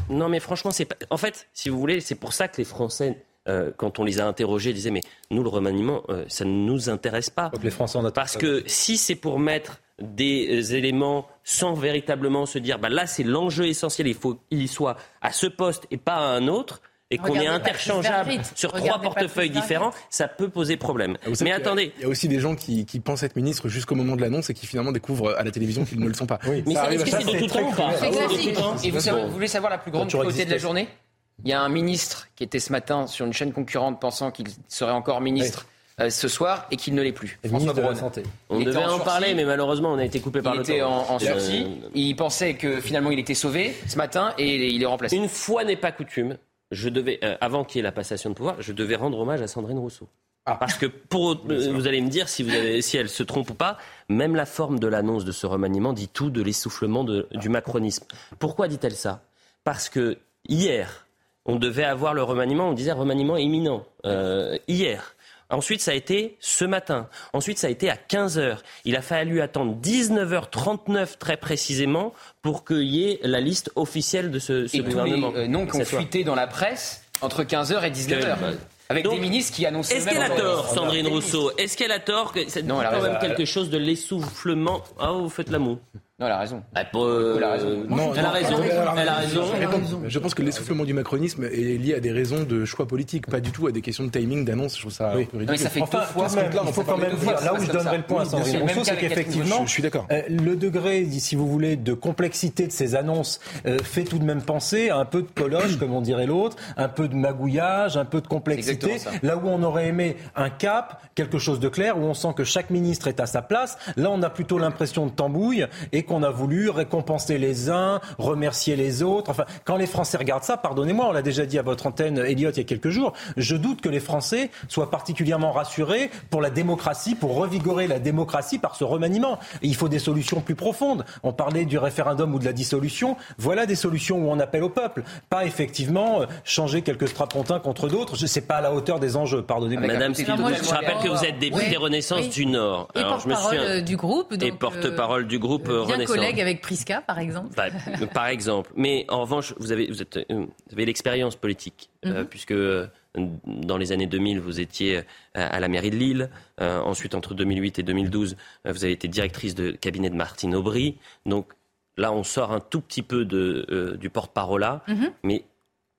non mais franchement c'est pas... en fait si vous voulez c'est pour ça que les Français euh, quand on les a interrogés, disaient mais nous le remaniement, euh, ça ne nous intéresse pas. les Français Parce que si c'est pour mettre des éléments sans véritablement se dire bah là c'est l'enjeu essentiel, il faut qu'il soit à ce poste et pas à un autre et qu'on est interchangeable sur trois portefeuilles différents, ça peut poser problème. Ah, mais attendez. Il y, a aussi des gens qui, pensent être ministres jusqu'au moment de l'annonce et qui finalement découvrent à la télévision qu'ils ne le sont pas. mais ça arrive c'est de tout temps C'est classique. Et vous, vous, voulez savoir la plus grande cruauté de la journée? Il y a un ministre qui était ce matin sur une chaîne concurrente pensant qu'il serait encore ministre. Euh, ce soir et qu'il ne l'est plus. François de la Santé. On devait en, parler, mais malheureusement, on a été coupé par le temps. Il était en, sursis. Il pensait que finalement, il était sauvé ce matin et il est remplacé. Une fois n'est pas coutume, je devais, euh, avant qu'il y ait la passation de pouvoir, je devais rendre hommage à Sandrine Rousseau. Ah. Parce que pour, euh, vous allez me dire si, vous avez, si elle se trompe ou pas, même la forme de l'annonce de ce remaniement dit tout de l'essoufflement du macronisme. Pourquoi dit-elle ça? Parce que hier, on devait avoir le remaniement, on disait remaniement imminent, euh, hier. Ensuite, ça a été ce matin. Ensuite, ça a été à 15h. Il a fallu attendre 19h39 très précisément pour qu'il y ait la liste officielle de ce, ce et gouvernement. Tous les euh, noms qui ont fuité dans la presse entre 15h et 19h. Avec des ministres qui annoncent. Est-ce qu'elle a tort, Sandrine Rousseau? Est-ce qu'elle a tort que C'est quand même quelque chose de l'essoufflement? Ah, vous faites l'amour. Non, elle a raison. Bah, elle a raison. Non, elle, a raison. elle a raison. Je pense que l'essoufflement du macronisme est lié à des raisons de choix politique, pas du tout à des questions de timing, d'annonce. Je trouve ça oui. ridicule. Mais ça fait enfin, fois. Là, il faut quand même dire, là où je donnerais le point à Sandrine Rousseau, c'est qu'effectivement, je suis d'accord. Euh, le degré, si vous voulez, de complexité de ces annonces euh, fait tout de même penser à un peu de coloche, comme on dirait l'autre, un peu de magouillage, un peu de complexité. Là où on aurait aimé un cap, quelque chose de clair, où on sent que chaque ministre est à sa place. Là, on a plutôt l'impression de tambouille et qu'on a voulu récompenser les uns, remercier les autres. Enfin, quand les Français regardent ça, pardonnez-moi, on l'a déjà dit à votre antenne, Elliot, il y a quelques jours, je doute que les Français soient particulièrement rassurés pour la démocratie, pour revigorer la démocratie par ce remaniement. il faut des solutions plus profondes. On parlait du référendum ou de la dissolution. Voilà des solutions où on appelle au peuple. Pas effectivement euh, changer quelques strapontins contre d'autres. Je sais pas à la hauteur des enjeux, pardonnez-moi. Madame je, rappelle que vous êtes député Renaissance du Nord. Et porte-parole du groupe. et porte-parole du groupe Renaissance. Collègue avec Prisca, par exemple bah, Par exemple. Mais en revanche, vous avez, vous euh, vous avez l'expérience politique, euh, mhm. puisque euh, dans les années 2000, vous étiez à la mairie de Lille. ensuite, entre 2008 et 2012, vous avez été directrice de cabinet de Martine Aubry. Donc là, on sort un tout petit peu de, du porte-parole là. Mhm. Mais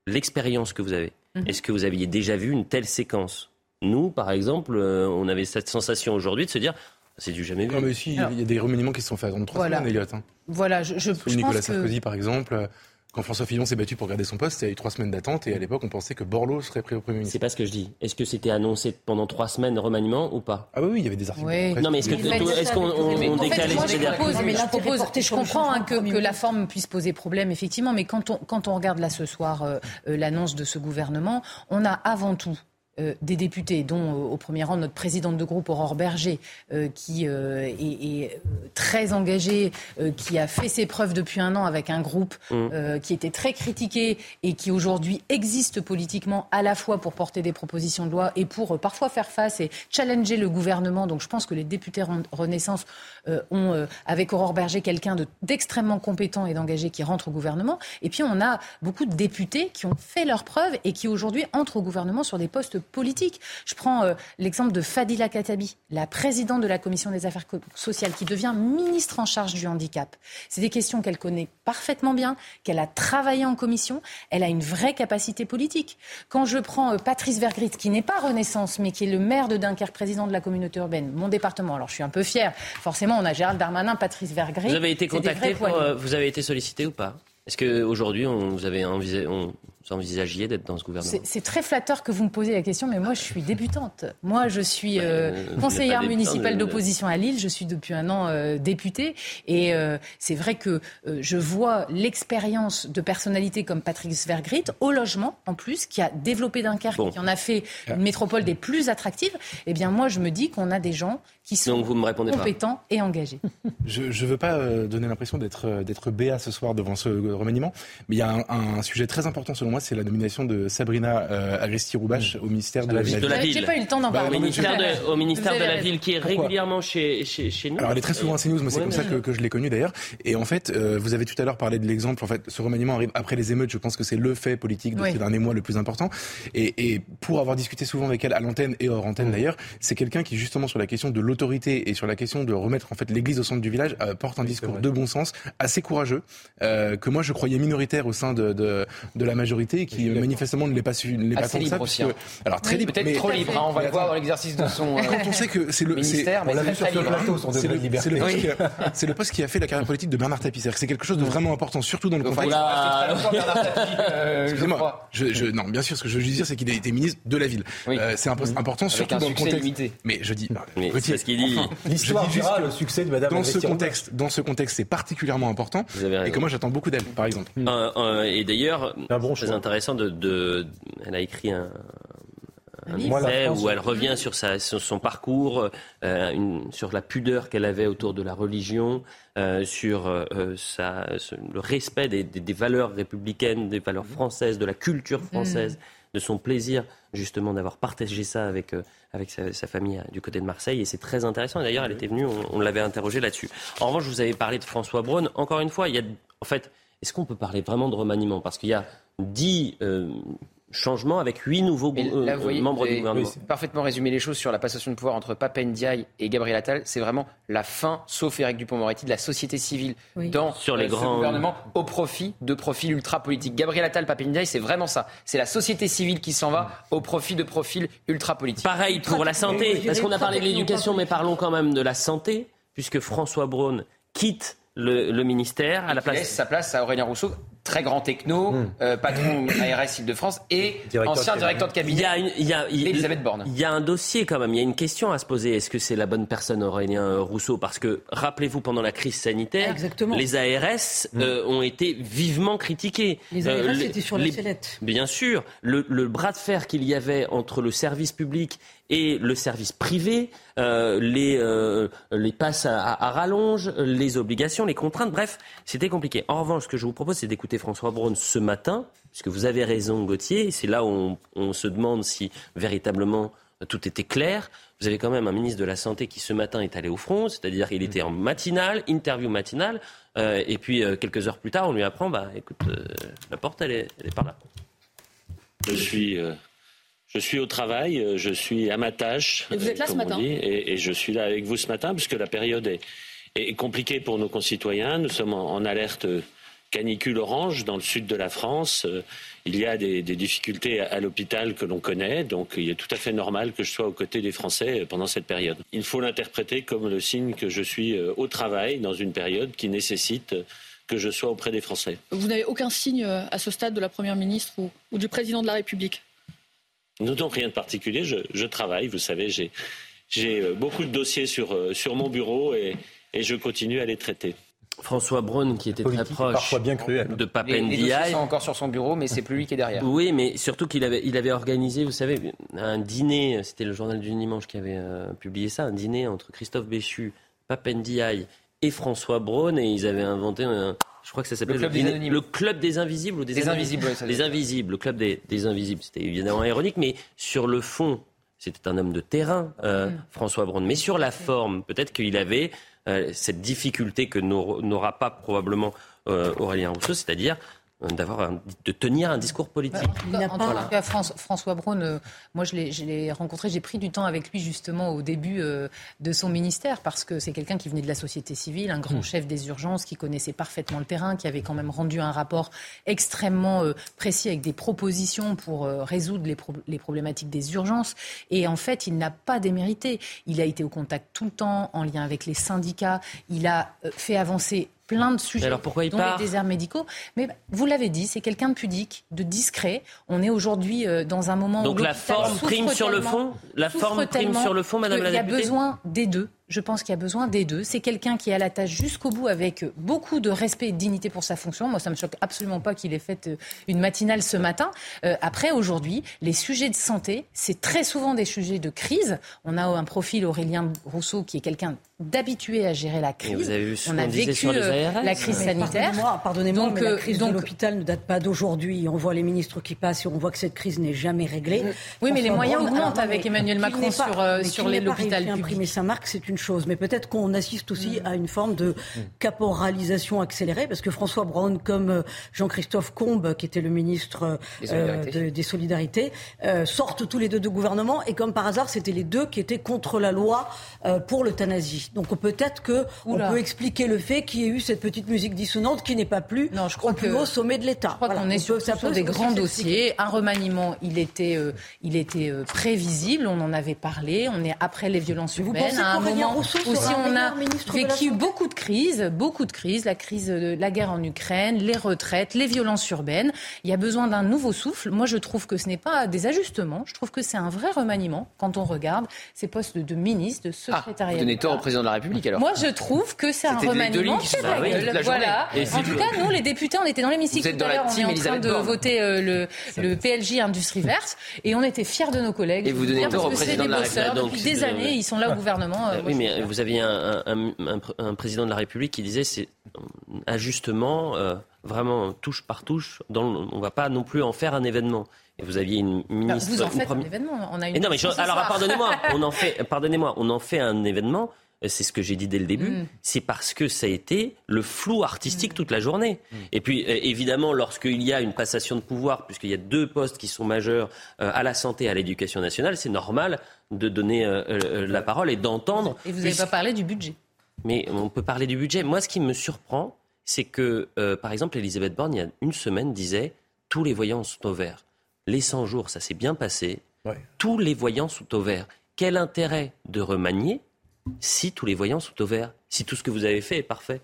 l'expérience que vous avez, mhm. est-ce que vous aviez déjà vu une telle séquence? Nous, par exemple, on avait cette sensation aujourd'hui de se dire c'est du jamais vu. Non, mais aussi, il y a des remaniements qui se sont faits dans trois semaines, Elliot. Hein. Voilà, je, je, Nicolas Sarkozy, par exemple. Quand François Fillon s'est battu pour garder son poste, il y a eu trois semaines d'attente et à l'époque, on pensait que Borloo serait pris au Premier ministre. C'est pas ce que je dis. Est-ce que c'était annoncé pendant trois semaines de remaniement ou pas? Ah oui, il y avait des articles. Oui. Non, mais est-ce qu'on on, décalait je propose, mais je, propose, je comprends hein, que, que, la forme puisse poser problème, effectivement, mais quand on, quand on regarde là ce soir euh, euh, l'annonce de ce gouvernement, on a avant tout euh, des députés, dont euh, au premier rang notre présidente de groupe Aurore Berger, euh, qui est, très engagée, qui a fait ses preuves depuis un an avec un groupe mmh. qui était très critiqué et qui aujourd'hui existe politiquement à la fois pour porter des propositions de loi et pour parfois faire face et challenger le gouvernement. Donc je pense que les députés Renaissance ont, avec Aurore Berger, quelqu'un d'extrêmement compétent et d'engagé qui rentre au gouvernement. Et puis on a beaucoup de députés qui ont fait leurs preuves et qui aujourd'hui entrent au gouvernement sur des postes politique. Je prends euh, l'exemple de Fadila Katabi, la présidente de la commission des affaires sociales, qui devient ministre en charge du handicap. C'est des questions qu'elle connaît parfaitement bien, qu'elle a travaillé en commission. Elle a une vraie capacité politique. Quand je prends euh, Patrice Vergrit, qui n'est pas Renaissance, mais qui est le maire de Dunkerque, président de la communauté urbaine, mon département. Alors je suis un peu fière. Forcément, on a Gérald Darmanin, Patrice Vergrit. Vous avez été contacté, euh, vous avez été sollicité ou pas? Est-ce qu'aujourd'hui, vous avez envisagé, on, envisagiez d'être dans ce gouvernement C'est très flatteur que vous me posiez la question, mais moi, je suis débutante. Moi, je suis euh, conseillère municipale d'opposition à Lille. Je suis depuis un an euh, députée. Et euh, c'est vrai que je vois l'expérience de personnalités comme Patrice Vergrit au logement, en plus, qui a développé Dunkerque, qui en a fait une métropole des plus attractives. Eh bien, moi, je me dis qu'on a des gens qui sont compétents et engagés. Je ne veux pas donner l'impression d'être d'être béat ce soir devant ce remaniement, mais il y a un, un sujet très important selon moi c'est la nomination de Sabrina euh, Agresti-Roubache au ministère de, la, ville. J'ai pas eu le temps d'en bah, parler. au ministère de, au ministère de la Ville, qui est régulièrement chez, chez, chez, nous. Alors, elle est très souvent à CNews, moi, c'est comme ça que, que je l'ai connue d'ailleurs. Et en fait, euh, vous avez tout à l'heure parlé de l'exemple. En fait, ce remaniement arrive après les émeutes. Je pense que c'est le fait politique de ces derniers mois le plus important. Et, et, pour avoir discuté souvent avec elle à l'antenne et hors antenne mmh. d'ailleurs, c'est quelqu'un qui, justement, sur la question de l'autorité et sur la question de remettre en fait l'église au centre du village, euh, porte un discours de bon sens, assez courageux, euh, que moi je croyais minoritaire au sein de, de, de la majorité qui manifestement ne l'est pas, ne ça. Aussi, hein. alors très libre. Peut-être trop libre, hein, on va le voir dans l'exercice de son euh, quand on sait que c'est le ministère, mais on sur ce plateau, son degré de liberté. C'est le, poste qui a fait la carrière politique de Bernard Tapie. C'est quelque chose de vraiment important, surtout dans le contexte. Excusez-moi. Je, non, bien sûr, ce que je veux dire, c'est qu'il a été ministre de la ville. c'est un poste important, surtout dans le contexte. Mais je dis, c'est ce qu'il dit. L'histoire dira le succès de Madame dans ce contexte, dans ce contexte, c'est particulièrement important et que moi j'attends beaucoup d'elle, par exemple. et d'ailleurs, intéressant de, elle a écrit un, un essai où elle revient sur, sa, sur son parcours, euh, une, sur la pudeur qu'elle avait autour de la religion, euh, sur euh, sa, le respect des, des, des, valeurs républicaines, des valeurs françaises, de la culture française, mm. de son plaisir justement d'avoir partagé ça avec, avec sa, sa, famille du côté de Marseille. Et c'est très intéressant. D'ailleurs, elle était venue, on, on l'avait interrogée là-dessus. En revanche, vous avez parlé de François Braun. Encore une fois, il y a, en fait, est-ce qu'on peut parler vraiment de remaniement? Parce qu'il y a dix euh, changements avec huit nouveaux euh, membres du gouvernement. parfaitement résumé les choses sur la passation de pouvoir entre Pape Ndiaye et Gabriel Attal. C'est vraiment la fin, sauf Éric Dupont-Moretti, de la société civile dans sur les euh, grands... gouvernement au profit de profils ultra-politiques. Gabriel Attal, Pape Ndiaye, c'est vraiment ça. C'est la société civile qui s'en va au profit de profils ultra-politiques. Pareil pour la santé, parce qu'on a parlé de l'éducation, mais parlons quand même de la santé, puisque François Braun quitte le, ministère à la place. laisse sa place à Aurélien Rousseau, très grand techno, euh, patron ARS Île-de-France et ancien directeur de cabinet. Il y a, Elisabeth Borne. Il y a un dossier quand même, il y a une question à se poser. Est-ce que c'est la bonne personne, Aurélien Rousseau? Parce que rappelez-vous, pendant la crise sanitaire, les ARS hmm. euh, ont été vivement critiqués. Les ARS euh, étaient sur la sellette. Bien sûr, le, le bras de fer qu'il y avait entre le service public et le service privé, euh, les, euh, les passes à, rallonge, les obligations, les contraintes, bref, c'était compliqué. En revanche, ce que je vous propose, c'est d'écouter François Braun ce matin, puisque vous avez raison, Gauthier, c'est là où on, se demande si véritablement tout était clair. Vous avez quand même un ministre de la Santé qui ce matin est allé au front, c'est-à-dire qu'il était en matinale, interview matinale, euh, et puis quelques heures plus tard, on lui apprend, bah écoute, la porte, elle est, elle est par là. Je suis je suis au travail, euh, je suis à ma tâche. Et vous êtes là ce matin et, je suis là avec vous ce matin puisque la période est, compliquée pour nos concitoyens. Nous sommes en, alerte canicule orange dans le sud de la France. Euh, il y a des, difficultés à, l'hôpital que l'on connaît, donc il est tout à fait normal que je sois aux côtés des Français pendant cette période. Il faut l'interpréter comme le signe que je suis euh, au travail dans une période qui nécessite que je sois auprès des Français. Vous n'avez aucun signe à ce stade de la Première ministre ou du Président de la République? Non, rien de particulier. Je, travaille, vous savez, j'ai euh, beaucoup de dossiers sur, euh, sur mon bureau et, et je continue à les traiter. François Braun, qui était très proche bien de Papendiaï. Les, les sont encore sur son bureau, mais c'est plus lui qui est derrière. Oui, mais surtout qu'il avait, il avait organisé, vous savez, un dîner, c'était le journal du dimanche qui avait euh, publié ça, un dîner entre Christophe Béchu, Papendiaï et François Braun, et ils avaient inventé un, je crois que ça s'appelait le, le, club des invisibles ou des, invisibles. les invisibles, le club des, invisibles. C'était évidemment ironique, mais sur le fond, c'était un homme de terrain, euh, mm. François Braun. Mais sur la forme, peut-être qu'il avait euh, cette difficulté que n'aura pas probablement euh, Aurélien Rousseau, c'est-à-dire d'avoir de tenir un discours politique. en, tout cas, François Braun, euh, moi je l'ai rencontré, j'ai pris du temps avec lui justement au début euh, de son ministère parce que c'est quelqu'un qui venait de la société civile, un grand hmm. chef des urgences qui connaissait parfaitement le terrain, qui avait quand même rendu un rapport extrêmement euh, précis avec des propositions pour résoudre les, les, problématiques des urgences. Et en fait, il n'a pas démérité. Il a été au contact tout le temps, en lien avec les syndicats. Il a fait avancer plein de sujets, alors pourquoi il dont les déserts médicaux. Mais vous l'avez dit, c'est quelqu'un de pudique, de discret. On est aujourd'hui euh, dans un moment Donc où la forme prime sur le fond La forme prime sur le fond, Madame la députée Il y a besoin des deux. Je pense qu'il y a besoin des deux. C'est quelqu'un qui est à la tâche jusqu'au bout avec beaucoup de respect et de dignité pour sa fonction. Moi, ça me choque absolument pas qu'il ait fait euh, une matinale ce matin. Euh, après, aujourd'hui, les sujets de santé, c'est très souvent des sujets de crise. On a un profil Aurélien Rousseau qui est quelqu'un d'habitués à gérer la crise. vous avez vu on a vécu euh, la crise sanitaire. Pardonnez-moi, donc, mais la crise de l'hôpital ne date pas d'aujourd'hui. On voit les ministres qui passent et on voit que cette crise n'est jamais réglée. Oui, mais les moyens augmentent avec Emmanuel Macron sur, sur l'hôpital public. Imprimer sa marque, c'est une chose. Mais peut-être qu'on assiste aussi mm. à une forme de caporalisation accélérée, parce que François Braun, comme Jean-Christophe Combes, qui était le ministre des Solidarités, sortent tous les deux de gouvernement. Et comme par hasard, c'était les deux qui étaient contre la loi pour l'euthanasie. Donc peut-être que on peut expliquer le fait qu'il y ait eu cette petite musique dissonante qui n'est pas plus non, je crois au plus haut sommet de l'État. Je crois qu'on est sur, des grands dossiers. Un remaniement, il était, euh, il était euh, prévisible. On en avait parlé. On est après les violences urbaines. À un moment aussi, on a vécu beaucoup de crises, beaucoup de crises. La crise de la guerre en Ukraine, les retraites, les violences urbaines. Il y a besoin d'un nouveau souffle. Moi, je trouve que ce n'est pas des ajustements. Je trouve que c'est un vrai remaniement quand on regarde ces postes de ministre, de ah, secrétariat. vous donnez tort au président de la République alors. Moi, je trouve que c'est un remaniement Voilà. En tout cas, nous, les députés, on était dans l'hémicycle tout à l'heure. On est en train de voter euh, le, PLJ Industrie Verte et on était fiers de nos collègues. Et vous donnez tort au président de la République. Depuis des années, ils sont là au gouvernement. Euh, oui, mais vous aviez un, président de la République qui disait c'est ajustement euh, vraiment touche par touche. Dans on ne va pas non plus en faire un événement. Et vous aviez une ministre. Vous en faites un événement. On a une non, mais alors pardonnez-moi. On en fait. Pardonnez-moi. On en fait un événement c'est ce que j'ai dit dès le début, mm. c'est parce que ça a été le flou artistique mm. toute la journée. Mm. Et puis, euh, évidemment, lorsqu'il y a une passation de pouvoir, puisqu'il y a deux postes qui sont majeurs euh, à la santé et à l'éducation nationale, c'est normal de donner euh, la parole et d'entendre. Et vous n'avez pas parlé du budget. Mais on peut parler du budget. Moi, ce qui me surprend, c'est que, par exemple, Elisabeth Borne, il y a une semaine, disait tous les voyants sont au vert. Les 100 jours, ça s'est bien passé. Tous les voyants sont au vert. Quel intérêt de remanier si tous les voyants sont au vert, si tout ce que vous avez fait est parfait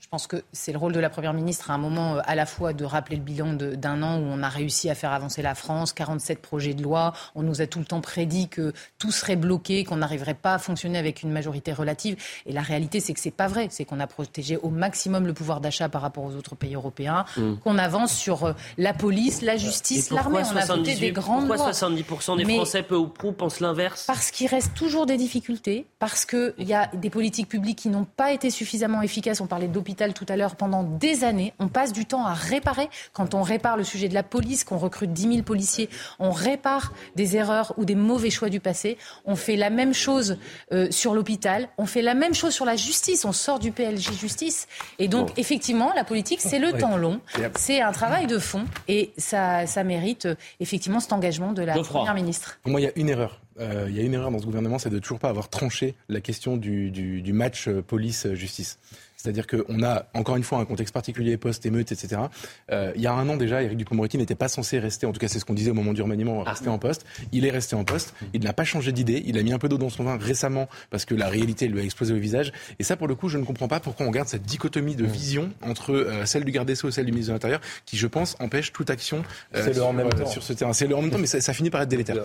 je pense que c'est le rôle de la Première ministre à un moment euh, à la fois de rappeler le bilan d'un an où on a réussi à faire avancer la France, 47 projets de loi, on nous a tout le temps prédit que tout serait bloqué, qu'on n'arriverait pas à fonctionner avec une majorité relative. Et la réalité, c'est que c'est pas vrai. C'est qu'on a protégé au maximum le pouvoir d'achat par rapport aux autres pays européens, mm. qu'on avance sur euh, la police, la justice, l'armée. On a voté des grandes pourquoi 70% des Français, peu ou prou, pensent l'inverse? Parce qu'il reste toujours des difficultés, parce qu'il y a des politiques publiques qui n'ont pas été suffisamment efficaces. On parlait tout à l'heure, pendant des années, on passe du temps à réparer. Quand on répare le sujet de la police, qu'on recrute 10 000 policiers, on répare des erreurs ou des mauvais choix du passé. On fait la même chose euh, sur l'hôpital. On fait la même chose sur la justice. On sort du PLJ justice. Et donc, effectivement, la politique, c'est le temps long. C'est un travail de fond. Et ça, ça mérite euh, effectivement cet engagement de la Première ministre. Pour moi, il y a une erreur. Euh, il y a une erreur dans ce gouvernement, c'est de toujours pas avoir tranché la question du, du match police-justice. C'est-à-dire qu'on a, encore une fois, un contexte particulier, post-émeute, etc. Euh, il y a un an déjà, Éric Dupond-Moretti n'était pas censé rester, en tout cas c'est ce qu'on disait au moment du remaniement, ah. rester en poste. Il est resté en poste. Il n'a pas changé d'idée. Il a mis un peu d'eau dans son vin récemment parce que la réalité lui a explosé au visage. Et ça, pour le coup, je ne comprends pas pourquoi on garde cette dichotomie de mm. vision entre euh, celle du garde des Sceaux et celle du ministre de l'Intérieur qui, je pense, empêche toute action euh, sur, sur, ce terrain. C'est le en même temps, mais ça, ça finit par être délétère.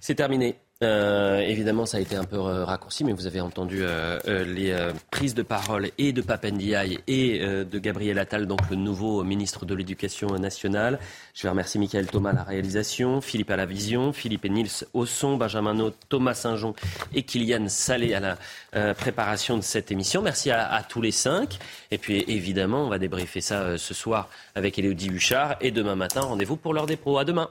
C'est terminé. Euh, évidemment, ça a été un peu euh, raccourci, mais vous avez entendu euh, les prises de parole et de Papendiaï et de Gabriel Attal, donc le nouveau ministre de l'Éducation nationale. Je vais remercier Michael Thomas à la réalisation, Philippe à la vision, Philippe et Nils au son, Benjamin Naud, Thomas Saint-Jean et Kylian Salé à la préparation de cette émission. Merci à, tous les cinq. Et puis évidemment, on va débriefer ça ce soir avec Elodie Huchard. Et demain matin, rendez-vous pour l'heure des pros. À demain.